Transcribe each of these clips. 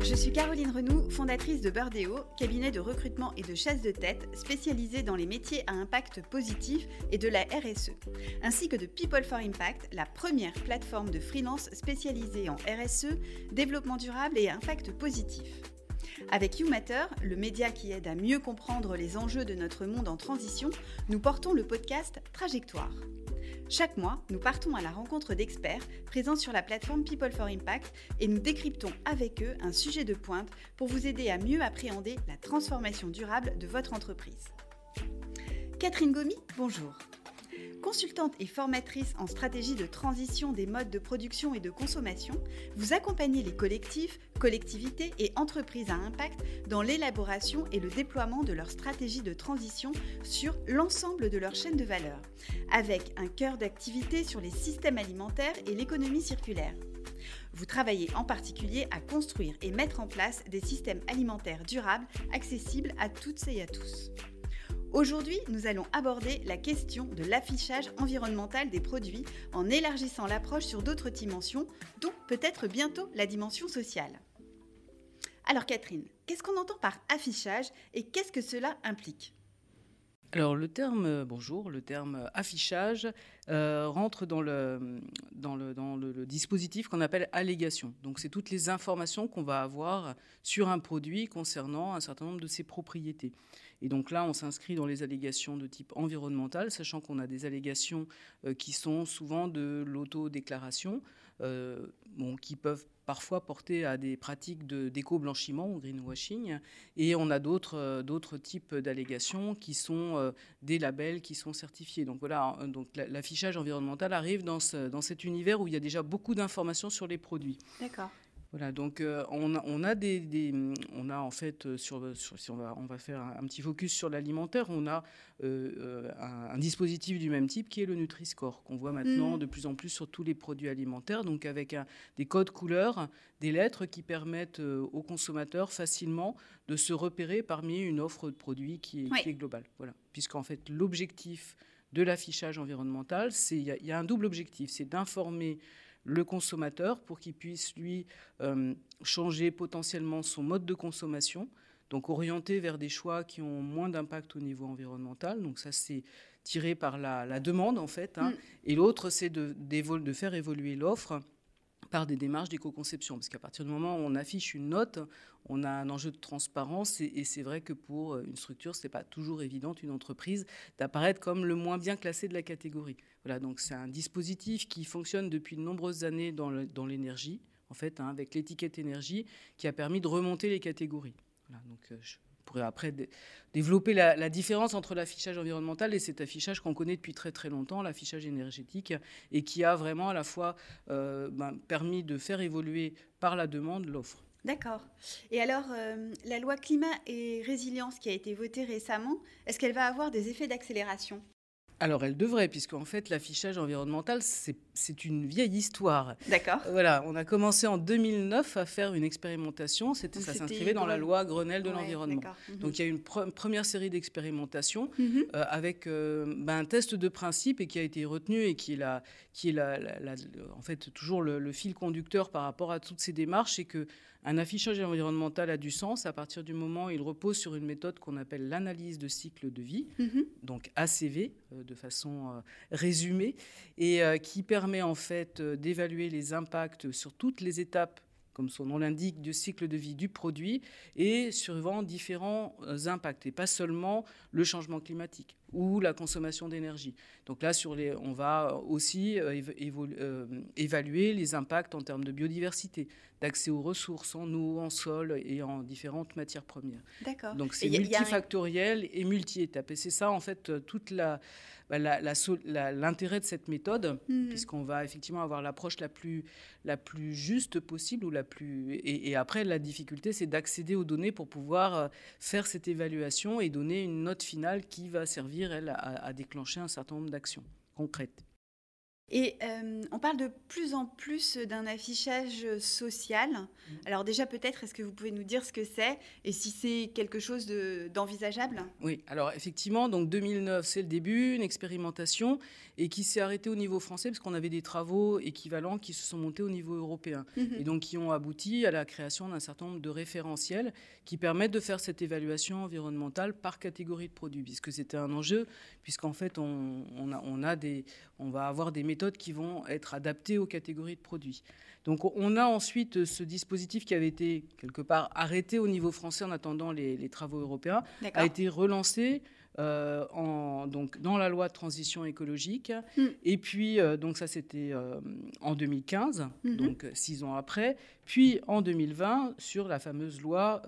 Je suis Caroline Renoux, fondatrice de Birdeo, cabinet de recrutement et de chasse de tête spécialisé dans les métiers à impact positif et de la RSE, ainsi que de People for Impact, la première plateforme de freelance spécialisée en RSE, développement durable et impact positif. Avec YouMatter, le média qui aide à mieux comprendre les enjeux de notre monde en transition, nous portons le podcast Trajectoire. Chaque mois, nous partons à la rencontre d'experts présents sur la plateforme People for Impact et nous décryptons avec eux un sujet de pointe pour vous aider à mieux appréhender la transformation durable de votre entreprise. Catherine Gomi, bonjour. Consultante et formatrice en stratégie de transition des modes de production et de consommation, vous accompagnez les collectifs, collectivités et entreprises à impact dans l'élaboration et le déploiement de leur stratégie de transition sur l'ensemble de leur chaîne de valeur, avec un cœur d'activité sur les systèmes alimentaires et l'économie circulaire. Vous travaillez en particulier à construire et mettre en place des systèmes alimentaires durables, accessibles à toutes et à tous. Aujourd'hui, nous allons aborder la question de l'affichage environnemental des produits en élargissant l'approche sur d'autres dimensions, dont peut-être bientôt la dimension sociale. Alors Catherine, qu'est-ce qu'on entend par affichage et qu'est-ce que cela implique? Alors le terme, euh, bonjour, le terme affichage euh, rentre dans, le, dans, le, dans le, dispositif qu'on appelle allégation. Donc c'est toutes les informations qu'on va avoir sur un produit concernant un certain nombre de ses propriétés. Et donc là, on s'inscrit dans les allégations de type environnemental, sachant qu'on a des allégations euh, qui sont souvent de l'autodéclaration, bon, qui peuvent parfois porter à des pratiques d'éco-blanchiment ou greenwashing. Et on a d'autres euh, types d'allégations qui sont euh, des labels qui sont certifiés. Donc voilà, donc l'affichage environnemental arrive dans, ce, dans cet univers où il y a déjà beaucoup d'informations sur les produits. D'accord. Voilà, donc euh, on, a, on, a des, on a en fait euh, sur, si on va, on va faire un, petit focus sur l'alimentaire, on a euh, un, dispositif du même type qui est le Nutri-Score qu'on voit maintenant mmh. de plus en plus sur tous les produits alimentaires, donc avec des codes couleurs, des lettres qui permettent aux consommateurs facilement de se repérer parmi une offre de produits qui est, qui est globale. Voilà, puisqu'en fait l'objectif de l'affichage environnemental, c'est il y, y, a un double objectif, c'est d'informer le consommateur pour qu'il puisse, lui, euh, changer potentiellement son mode de consommation, donc orienter vers des choix qui ont moins d'impact au niveau environnemental. Donc ça, c'est tiré par la, demande, en fait. Hein. Mm. Et l'autre, c'est de, de faire évoluer l'offre par des démarches d'éco-conception. Parce qu'à partir du moment où on affiche une note, on a un enjeu de transparence. Et, c'est vrai que pour une structure, ce n'est pas toujours évident, une entreprise, d'apparaître comme le moins bien classé de la catégorie. Voilà, donc c'est un dispositif qui fonctionne depuis de nombreuses années dans l'énergie, en fait, hein, avec l'étiquette énergie, qui a permis de remonter les catégories. Euh, pourrais après développer la, différence entre l'affichage environnemental et cet affichage qu'on connaît depuis très très longtemps, l'affichage énergétique, et qui a vraiment à la fois euh, ben, permis de faire évoluer par la demande l'offre. D'accord. Et alors, euh, la loi climat et résilience qui a été votée récemment, est-ce qu'elle va avoir des effets d'accélération? Alors, elle devrait, puisqu'en fait, l'affichage environnemental, c'est une vieille histoire. D'accord. Voilà, on a commencé en 2009 à faire une expérimentation. Ça s'inscrivait dans la loi Grenelle de l'environnement. Mhm. Donc, il y a eu une première série d'expérimentations mhm. euh, avec euh, ben, un test de principe et qui a été retenu et qui est, la, qui est la, en fait toujours le, fil conducteur par rapport à toutes ces démarches, c'est que un affichage environnemental a du sens à partir du moment où il repose sur une méthode qu'on appelle l'analyse de cycle de vie, mhm. donc ACV euh, de façon euh, résumée, et euh, qui permet en fait d'évaluer les impacts sur toutes les étapes comme son nom l'indique, du cycle de vie du produit et suivant différents impacts, et pas seulement le changement climatique ou la consommation d'énergie. Donc là, sur les, on va aussi euh, euh, évaluer les impacts en termes de biodiversité, d'accès aux ressources en eau, en sol et en différentes matières premières. D'accord. Donc c'est multifactoriel et multi-étapes. Et c'est ça, en fait, euh, toute la, bah, l'intérêt de cette méthode, mhm. puisqu'on va effectivement avoir l'approche la plus, la plus juste possible ou la plus. Et, et après, la difficulté, c'est d'accéder aux données pour pouvoir faire cette évaluation et donner une note finale qui va servir elle, à, déclencher un certain nombre d'actions concrètes. Et euh, on parle de plus en plus d'un affichage social. Mmh. Alors déjà peut-être, est-ce que vous pouvez nous dire ce que c'est et si c'est quelque chose d'envisageable? Oui, alors effectivement, donc 2009 c'est le début, une expérimentation et qui s'est arrêtée au niveau français parce qu'on avait des travaux équivalents qui se sont montés au niveau européen mmh et donc qui ont abouti à la création d'un certain nombre de référentiels qui permettent de faire cette évaluation environnementale par catégorie de produits puisque c'était un enjeu puisqu'en fait on, a, on, a des, on va avoir des méthodes qui vont être adaptées aux catégories de produits. Donc on a ensuite ce dispositif qui avait été quelque part arrêté au niveau français en attendant les, travaux européens, a été relancé. Euh, en, donc, dans la loi de transition écologique. Hmm. Et puis, euh, donc ça, c'était euh, en 2015, mhm. donc six ans après. Puis en 2020, sur la fameuse loi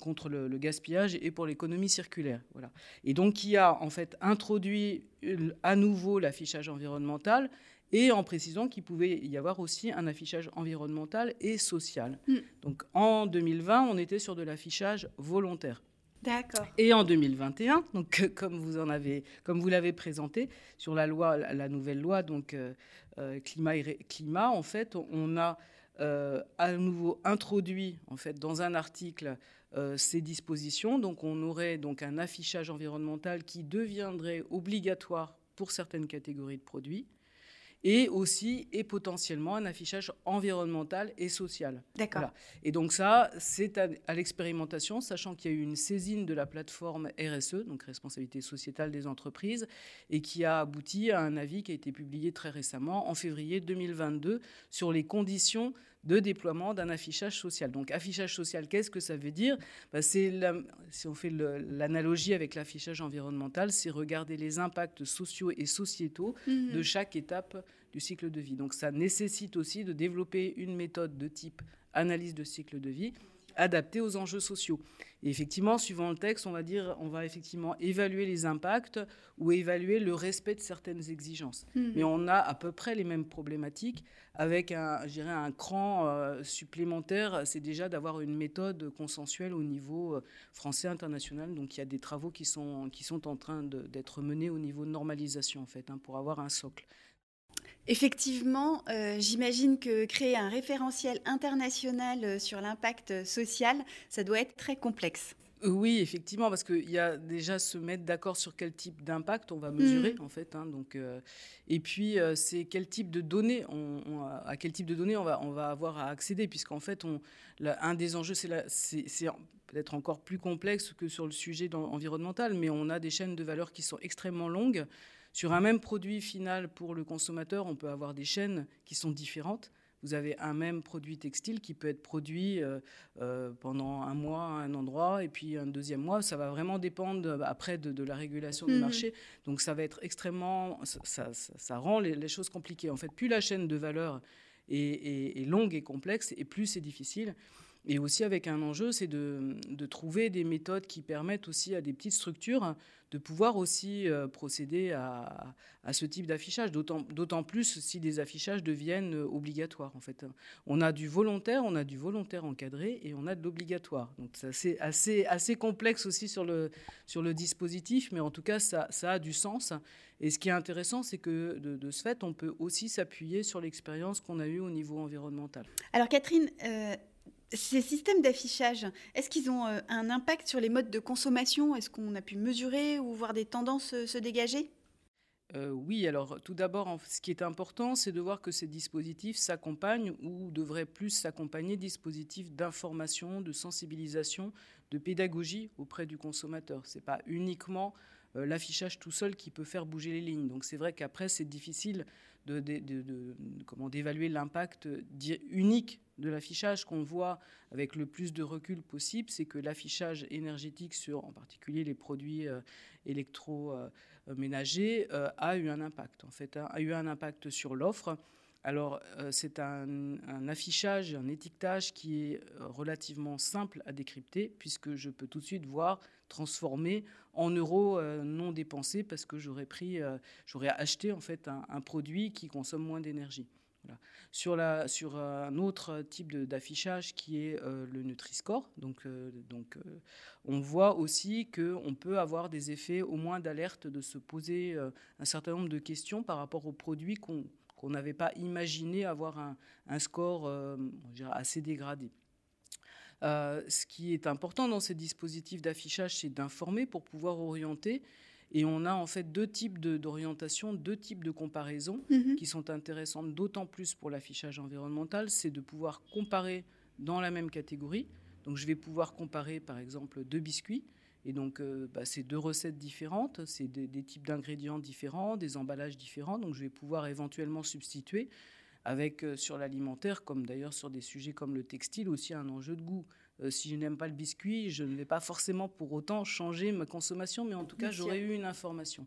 contre le, le, gaspillage et pour l'économie circulaire. Voilà. Et donc, qui a en fait introduit à nouveau l'affichage environnemental et en précisant qu'il pouvait y avoir aussi un affichage environnemental et social. Hmm. Donc en 2020, on était sur de l'affichage volontaire. Et en 2021, donc comme vous en avez, comme vous l'avez présenté sur la loi, la nouvelle loi euh, euh, climat en fait, on a euh, à nouveau introduit en fait dans un article euh, ces dispositions. Donc on aurait donc un affichage environnemental qui deviendrait obligatoire pour certaines catégories de produits et aussi et potentiellement un affichage environnemental et social. D'accord. Et donc ça, c'est à, l'expérimentation, sachant qu'il y a eu une saisine de la plateforme RSE, donc responsabilité sociétale des entreprises, et qui a abouti à un avis qui a été publié très récemment, en février 2022, sur les conditions de déploiement d'un affichage social. Donc affichage social, qu'est-ce que ça veut dire? Bah, C'est Si on fait l'analogie avec l'affichage environnemental, c'est regarder les impacts sociaux et sociétaux mhm. de chaque étape du cycle de vie. Donc ça nécessite aussi de développer une méthode de type analyse de cycle de vie adapté aux enjeux sociaux. Et effectivement, suivant le texte, on va dire, on va effectivement évaluer les impacts ou évaluer le respect de certaines exigences. Mhm. Mais on a à peu près les mêmes problématiques avec un, un cran euh, supplémentaire, c'est déjà d'avoir une méthode consensuelle au niveau euh, français international. Donc il y a des travaux qui sont, qui sont en train d'être menés au niveau de normalisation en fait, hein, pour avoir un socle. Effectivement, euh, j'imagine que créer un référentiel international euh, sur l'impact social, ça doit être très complexe. Oui, effectivement, parce qu'il y a déjà se mettre d'accord sur quel type d'impact on va mesurer, mm. en fait. Hein, donc, euh, et puis, c'est quel type de données, on, à quel type de données on va, on va avoir à accéder, puisqu'en fait, on, un des enjeux, c'est peut-être encore plus complexe que sur le sujet environnemental, mais on a des chaînes de valeur qui sont extrêmement longues. Sur un même produit final pour le consommateur, on peut avoir des chaînes qui sont différentes. Vous avez un même produit textile qui peut être produit euh, euh, pendant un mois à un endroit et puis un deuxième mois. Ça va vraiment dépendre euh, après de, la régulation du mhm. marché. Donc ça va être extrêmement... Ça, rend les, choses compliquées. En fait, plus la chaîne de valeur est longue et complexe et plus c'est difficile. Et aussi avec un enjeu, c'est de, trouver des méthodes qui permettent aussi à des petites structures de pouvoir aussi euh, procéder à, ce type d'affichage, d'autant plus si des affichages deviennent obligatoires. En fait, on a du volontaire, on a du volontaire encadré et on a de l'obligatoire. Donc c'est assez, complexe aussi sur le, dispositif, mais en tout cas ça, ça a du sens. Et ce qui est intéressant, c'est que de, ce fait, on peut aussi s'appuyer sur l'expérience qu'on a eue au niveau environnemental. Alors Catherine, euh, ces systèmes d'affichage, est-ce qu'ils ont euh, un impact sur les modes de consommation? Est-ce qu'on a pu mesurer ou voir des tendances euh, se dégager? Euh, oui, alors tout d'abord, ce qui est important, c'est de voir que ces dispositifs s'accompagnent ou devraient plus s'accompagner dispositifs d'information, de sensibilisation, de pédagogie auprès du consommateur. Ce n'est pas uniquement l'affichage tout seul qui peut faire bouger les lignes. Donc c'est vrai qu'après, c'est difficile de, comment d'évaluer l'impact unique de l'affichage qu'on voit avec le plus de recul possible, c'est que l'affichage énergétique sur en particulier les produits euh, électroménagers euh, a eu un impact en fait, hein, a eu un impact sur l'offre. Alors euh, c'est un, un, affichage, un étiquetage qui est relativement simple à décrypter puisque je peux tout de suite voir transformer en euros non dépensés parce que j'aurais pris, j'aurais acheté en fait un produit qui consomme moins d'énergie. Sur, un autre type d'affichage qui est euh, le Nutri-Score, donc, euh, donc on voit aussi qu'on peut avoir des effets au moins d'alerte, de se poser un certain nombre de questions par rapport aux produits qu'on n'avait pas imaginé avoir un score assez dégradé. ce qui est important dans ces dispositifs d'affichage, c'est d'informer pour pouvoir orienter et on a en fait deux types d'orientation, deux types de comparaisons mhm. qui sont intéressantes, d'autant plus pour l'affichage environnemental, c'est de pouvoir comparer dans la même catégorie. Donc je vais pouvoir comparer par exemple deux biscuits. Et donc, euh, bah, c'est deux recettes différentes, c'est des, des, types d'ingrédients différents, des emballages différents. Donc, je vais pouvoir éventuellement substituer avec euh, sur l'alimentaire, comme d'ailleurs sur des sujets comme le textile, aussi un enjeu de goût. Euh, si je n'aime pas le biscuit, je ne vais pas forcément pour autant changer ma consommation, mais en tout cas, j'aurais eu une information.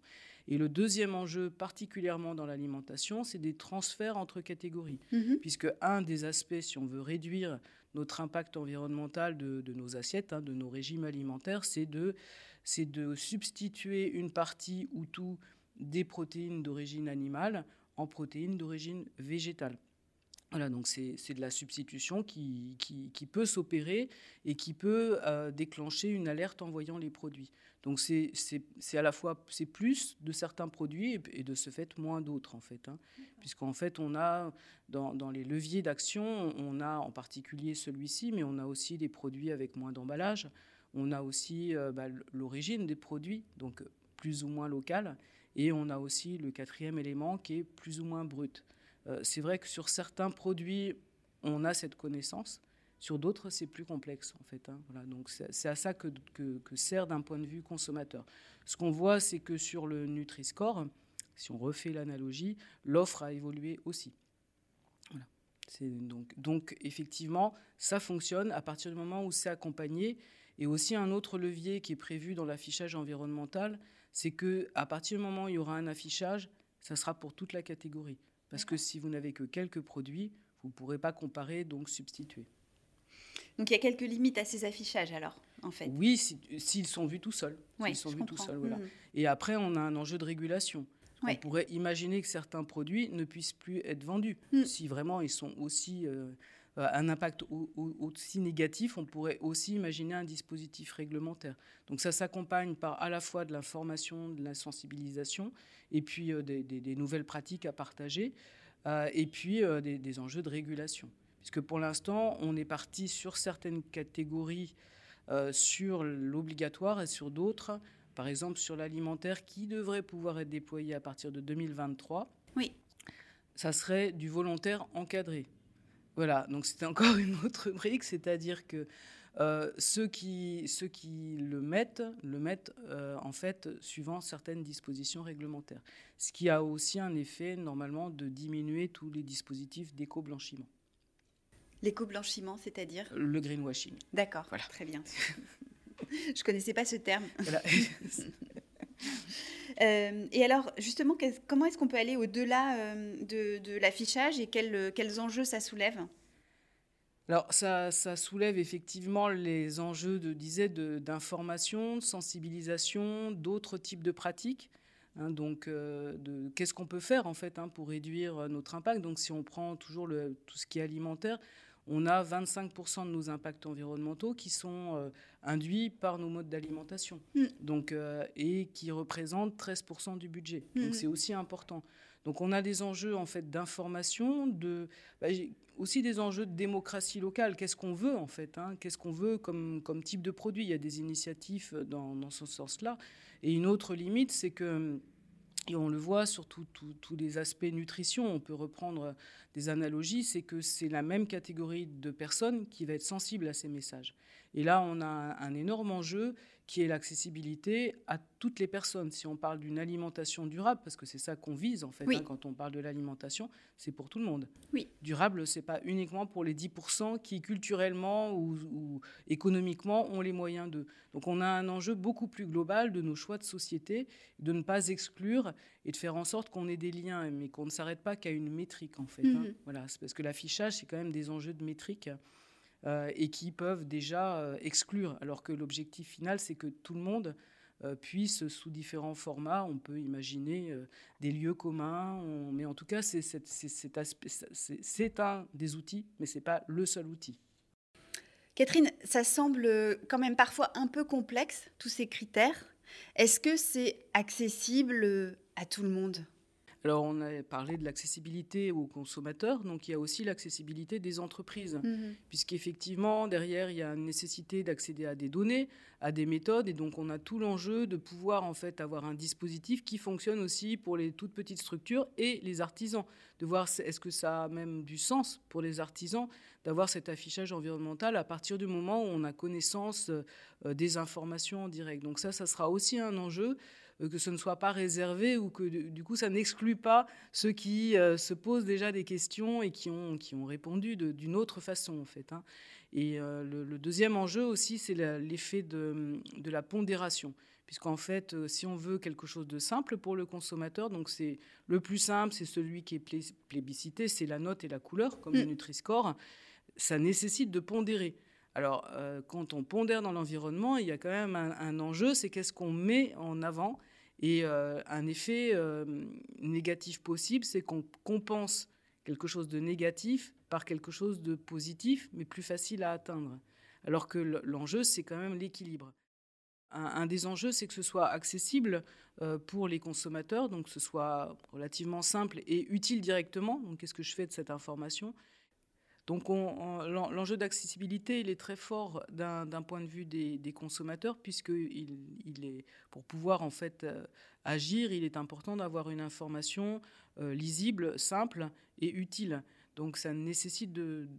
Et le deuxième enjeu, particulièrement dans l'alimentation, c'est des transferts entre catégories. Mhm. Puisque un des aspects, si on veut réduire notre impact environnemental de, nos assiettes, hein, de nos régimes alimentaires, c'est de, de substituer une partie ou tout des protéines d'origine animale en protéines d'origine végétale. Voilà, donc c'est de la substitution qui, qui, peut s'opérer et qui peut euh, déclencher une alerte en voyant les produits. Donc c'est à la fois c'est plus de certains produits et, de ce fait moins d'autres en fait, hein. puisqu'en fait on a dans, dans les leviers d'action on a en particulier celui-ci, mais on a aussi des produits avec moins d'emballage, on a aussi euh, bah, l'origine des produits, donc plus ou moins locale, et on a aussi le quatrième élément qui est plus ou moins brut. Euh, c'est vrai que sur certains produits, on a cette connaissance. Sur d'autres, c'est plus complexe, en fait. Hein. Voilà, donc c'est à ça que, sert d'un point de vue consommateur. Ce qu'on voit, c'est que sur le Nutri-Score, si on refait l'analogie, l'offre a évolué aussi. Donc, effectivement, ça fonctionne à partir du moment où c'est accompagné. Et aussi un autre levier qui est prévu dans l'affichage environnemental, c'est que à partir du moment où il y aura un affichage, ça sera pour toute la catégorie. Parce que si vous n'avez que quelques produits, vous ne pourrez pas comparer, donc substituer. Donc il y a quelques limites à ces affichages alors, en fait. Oui, s'ils sont vus tout seuls. Oui, sont vus tout seuls, voilà. Mmh. Et après, on a un enjeu de régulation. On pourrait imaginer que certains produits ne puissent plus être vendus mmh. si vraiment ils sont aussi euh, euh, un impact aussi négatif, on pourrait aussi imaginer un dispositif réglementaire. Donc ça s'accompagne par à la fois de l'information, de la sensibilisation, et puis euh, des, nouvelles pratiques à partager, euh, et puis des, enjeux de régulation. Puisque pour l'instant, on est parti sur certaines catégories sur l'obligatoire et sur d'autres, par exemple sur l'alimentaire, qui devrait pouvoir être déployé à partir de 2023. Oui. Ça serait du volontaire encadré. Voilà, donc c'était encore une autre brique, c'est-à-dire que euh, ceux, qui, ceux qui le mettent, le mettent euh, en fait suivant certaines dispositions réglementaires. Ce qui a aussi un effet normalement de diminuer tous les dispositifs d'éco-blanchiment. L'éco-blanchiment, c'est-à-dire? Le greenwashing. D'accord, voilà. très bien. Je ne connaissais pas ce terme. Voilà. Euh, et alors, justement, comment est-ce qu'on peut aller au-delà euh, de, l'affichage et quels, quels, enjeux ça soulève? Alors, ça, soulève effectivement les enjeux, de, disais, d'information, de, sensibilisation, d'autres types de pratiques. Hein, donc, euh, qu'est-ce qu'on peut faire en fait hein, pour réduire notre impact Donc, si on prend toujours tout ce qui est alimentaire, on a 25% de nos impacts environnementaux qui sont euh, induits par nos modes d'alimentation, mm. donc euh, et qui représentent 13% du budget. Donc mm. c'est aussi important. Donc on a des enjeux en fait d'information, de bah, aussi des enjeux de démocratie locale. Qu'est-ce qu'on veut en fait hein? Qu'est-ce qu'on veut comme, comme type de produit? Il y a des initiatives dans, dans ce sens-là. Et une autre limite, c'est que et on le voit sur tous les aspects nutrition, on peut reprendre des analogies, c'est que c'est la même catégorie de personnes qui va être sensible à ces messages. Et là, on a un, énorme enjeu qui est l'accessibilité à toutes les personnes. Si on parle d'une alimentation durable, parce que c'est ça qu'on vise en fait, hein, quand on parle de l'alimentation, c'est pour tout le monde. Oui. Durable, c'est pas uniquement pour les 10% qui culturellement ou, économiquement ont les moyens de. Donc on a un enjeu beaucoup plus global de nos choix de société, de ne pas exclure et de faire en sorte qu'on ait des liens, mais qu'on ne s'arrête pas qu'à une métrique en fait. Hein. Mhm. Voilà, parce que l'affichage, c'est quand même des enjeux de métrique. Euh, et qui peuvent déjà euh, exclure, alors que l'objectif final, c'est que tout le monde puissent, sous différents formats, on peut imaginer des lieux communs, mais en tout cas, c'est un des outils, mais ce n'est pas le seul outil. Catherine, ça semble quand même parfois un peu complexe, tous ces critères. Est-ce que c'est accessible à tout le monde? Alors, on a parlé de l'accessibilité aux consommateurs, donc il y a aussi l'accessibilité des entreprises, mhm. puisqu'effectivement, derrière, il y a une nécessité d'accéder à des données, à des méthodes, et donc on a tout l'enjeu de pouvoir en fait avoir un dispositif qui fonctionne aussi pour les toutes petites structures et les artisans, de voir est-ce que ça a même du sens pour les artisans d'avoir cet affichage environnemental à partir du moment où on a connaissance euh, des informations en direct. Donc ça, ça sera aussi un enjeu. Euh, que ce ne soit pas réservé ou que du coup ça n'exclut pas ceux qui euh, se posent déjà des questions et qui ont, qui ont répondu d'une autre façon en fait. Hein. Et euh, le, deuxième enjeu aussi, c'est l'effet de, de, la pondération. Puisqu'en fait, si on veut quelque chose de simple pour le consommateur, donc c'est le plus simple, c'est celui qui est plébiscité, c'est la note et la couleur, comme le mm. Nutri-Score, ça nécessite de pondérer. Alors, quand on pondère dans l'environnement, il y a quand même un, un enjeu, c'est qu'est-ce qu'on met en avant et euh, un effet euh, négatif possible, c'est qu'on compense quelque chose de négatif par quelque chose de positif, mais plus facile à atteindre. Alors que l'enjeu, c'est quand même l'équilibre. Un, des enjeux, c'est que ce soit accessible euh, pour les consommateurs, donc que ce soit relativement simple et utile directement. Donc, qu'est-ce que je fais de cette information? Donc l'enjeu d'accessibilité, il est très fort d'un point de vue des, consommateurs, puisque il, est, pour pouvoir en fait euh, agir, il est important d'avoir une information euh, lisible, simple et utile. Donc ça nécessite de,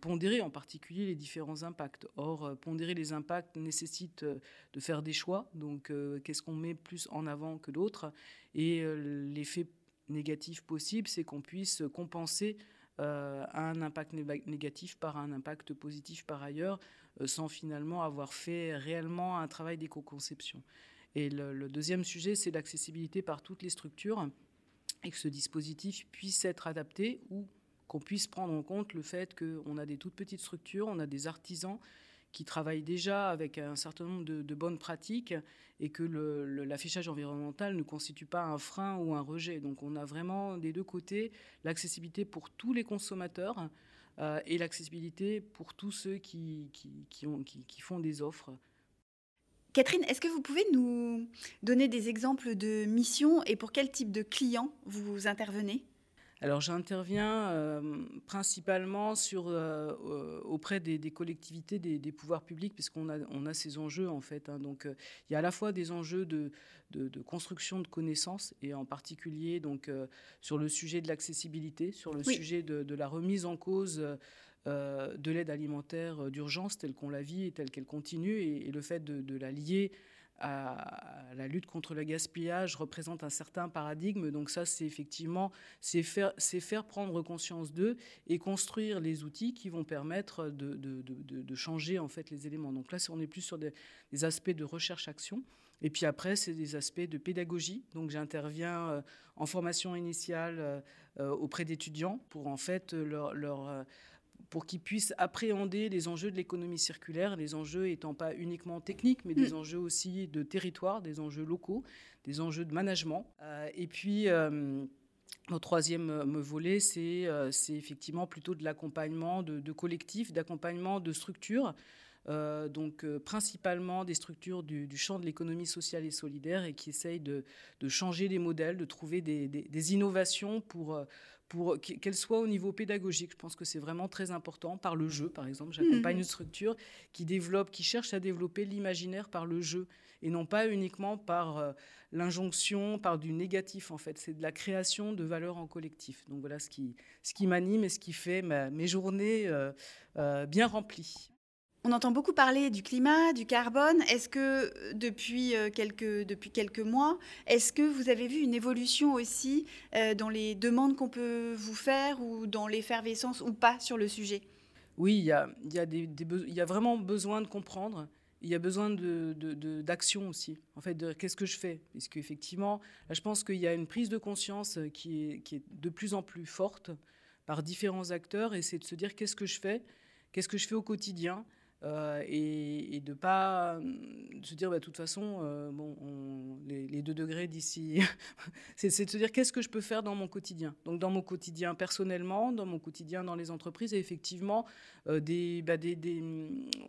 pondérer en particulier les différents impacts. Or, euh, pondérer les impacts nécessite de faire des choix. Donc qu'est-ce qu'on met plus en avant que d'autres? Et l'effet négatif possible, c'est qu'on puisse compenser euh, un impact négatif par un impact positif par ailleurs, euh, sans finalement avoir fait réellement un travail d'éco-conception. Et le, deuxième sujet, c'est l'accessibilité par toutes les structures et que ce dispositif puisse être adapté ou qu'on puisse prendre en compte le fait qu'on a des toutes petites structures, on a des artisans qui travaillent déjà avec un certain nombre de, bonnes pratiques et que l'affichage environnemental ne constitue pas un frein ou un rejet. Donc on a vraiment des deux côtés l'accessibilité pour tous les consommateurs euh, et l'accessibilité pour tous ceux qui, qui, qui font des offres. Catherine, est-ce que vous pouvez nous donner des exemples de missions et pour quel type de clients vous intervenez? Alors j'interviens euh, principalement sur, euh, euh, auprès des, collectivités, des, pouvoirs publics, puisqu'on a, on a ces enjeux en fait. Hein. Donc il y a à la fois des enjeux de, de, construction de connaissances, et en particulier donc, sur le sujet de l'accessibilité, sur le sujet de, la remise en cause de l'aide alimentaire d'urgence telle qu'on la vit et telle qu'elle continue, et, et le fait de, la lier à la lutte contre le gaspillage représente un certain paradigme. Donc ça, c'est effectivement, c'est faire, prendre conscience d'eux et construire les outils qui vont permettre de, changer en fait les éléments. Donc là, on est plus sur des, aspects de recherche-action. Et puis après, c'est des aspects de pédagogie. Donc j'interviens euh, en formation initiale euh, euh, auprès d'étudiants pour en fait leur, leur pour qu'ils puissent appréhender les enjeux de l'économie circulaire, les enjeux étant pas uniquement techniques, mais des mm. enjeux aussi de territoire, des enjeux locaux, des enjeux de management. Euh, et puis, euh, notre troisième euh, volet, c'est effectivement plutôt de l'accompagnement de, collectifs, d'accompagnement de structures. donc principalement des structures du, champ de l'économie sociale et solidaire et qui essayent de, changer les modèles, de trouver des, des innovations pour, pour qu'elle soit au niveau pédagogique. Je pense que c'est vraiment très important par le jeu, par exemple. J'accompagne mmh. une structure qui développe, qui cherche à développer l'imaginaire par le jeu et non pas uniquement par euh, l'injonction, par du négatif en fait. C'est de la création de valeurs en collectif. Donc voilà ce qui, ce qui m'anime et ce qui fait mes journées euh, euh, bien remplies. On entend beaucoup parler du climat, du carbone. Est-ce que euh, depuis euh, quelques, depuis quelques mois, est-ce que vous avez vu une évolution aussi euh, dans les demandes qu'on peut vous faire ou dans l'effervescence ou pas sur le sujet? Oui, il y a, y, y a vraiment besoin de comprendre. Il y a besoin d'action de, aussi. En fait, qu'est-ce que je fais? Puisque effectivement, là, je pense qu'il y a une prise de conscience qui est, qui est de plus en plus forte par différents acteurs, et c'est de se dire qu'est-ce que je fais? Qu'est-ce que je fais au quotidien? Euh, et, de de pas se dire bah, de toute façon euh, bon les, deux degrés d'ici c'est de se dire qu'est-ce que je peux faire dans mon quotidien? Donc dans mon quotidien personnellement dans mon quotidien dans les entreprises et effectivement euh, des, bah, des, des,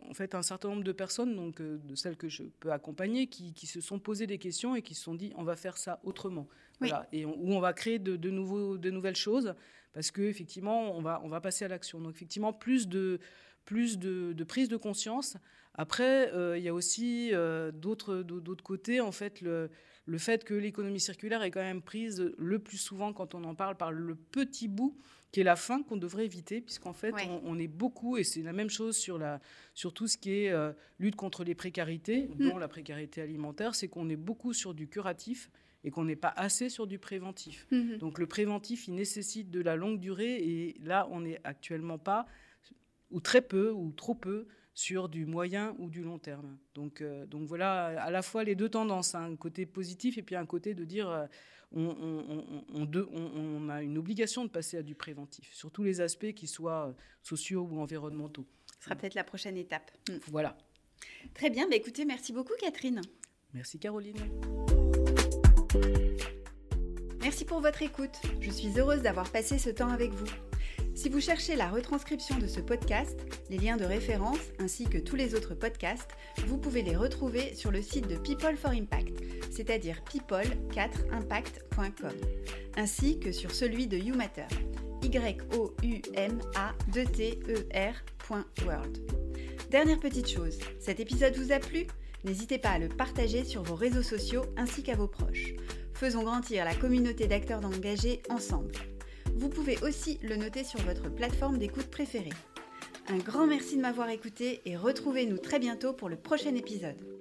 en fait un certain nombre de personnes donc de celles que je peux accompagner qui, qui, se sont posées des questions et qui se sont dit on va faire ça autrement. Voilà, et où on va créer de, de, nouveaux, de nouvelles choses parce que effectivement on va on va passer à l'action. Donc effectivement plus de plus de, prise de conscience. Après, euh, il y a aussi euh, d'autres côtés, en fait, le, le fait que l'économie circulaire est quand même prise le plus souvent quand on en parle par le petit bout qui est la fin qu'on devrait éviter, puisqu'en fait, on, est beaucoup, et c'est la même chose sur, la, sur tout ce qui est euh, lutte contre les précarités, mm. dont la précarité alimentaire, c'est qu'on est beaucoup sur du curatif et qu'on n'est pas assez sur du préventif. Mm-hmm. Donc le préventif, il nécessite de la longue durée, et là, on n'est actuellement pas ou très peu, ou trop peu, sur du moyen ou du long terme. Donc, euh, donc voilà, à la fois les deux tendances, hein, un côté positif et puis un côté de dire euh, on, on, a une obligation de passer à du préventif, sur tous les aspects, qui soient euh, sociaux ou environnementaux. Ce sera peut-être la prochaine étape. Mm. Voilà. Très bien, bah écoutez, merci beaucoup Catherine. Merci Caroline. Merci pour votre écoute. Je suis heureuse d'avoir passé ce temps avec vous. Si vous cherchez la retranscription de ce podcast, les liens de référence ainsi que tous les autres podcasts, vous pouvez les retrouver sur le site de People for Impact, c'est-à-dire people4impact.com, ainsi que sur celui de YouMatter, y o u m a t e rworld Dernière petite chose, cet épisode vous a plu? N'hésitez pas à le partager sur vos réseaux sociaux ainsi qu'à vos proches. Faisons grandir la communauté d'acteurs engagés ensemble. Vous pouvez aussi le noter sur votre plateforme d'écoute préférée. Un grand merci de m'avoir écouté et retrouvez-nous très bientôt pour le prochain épisode.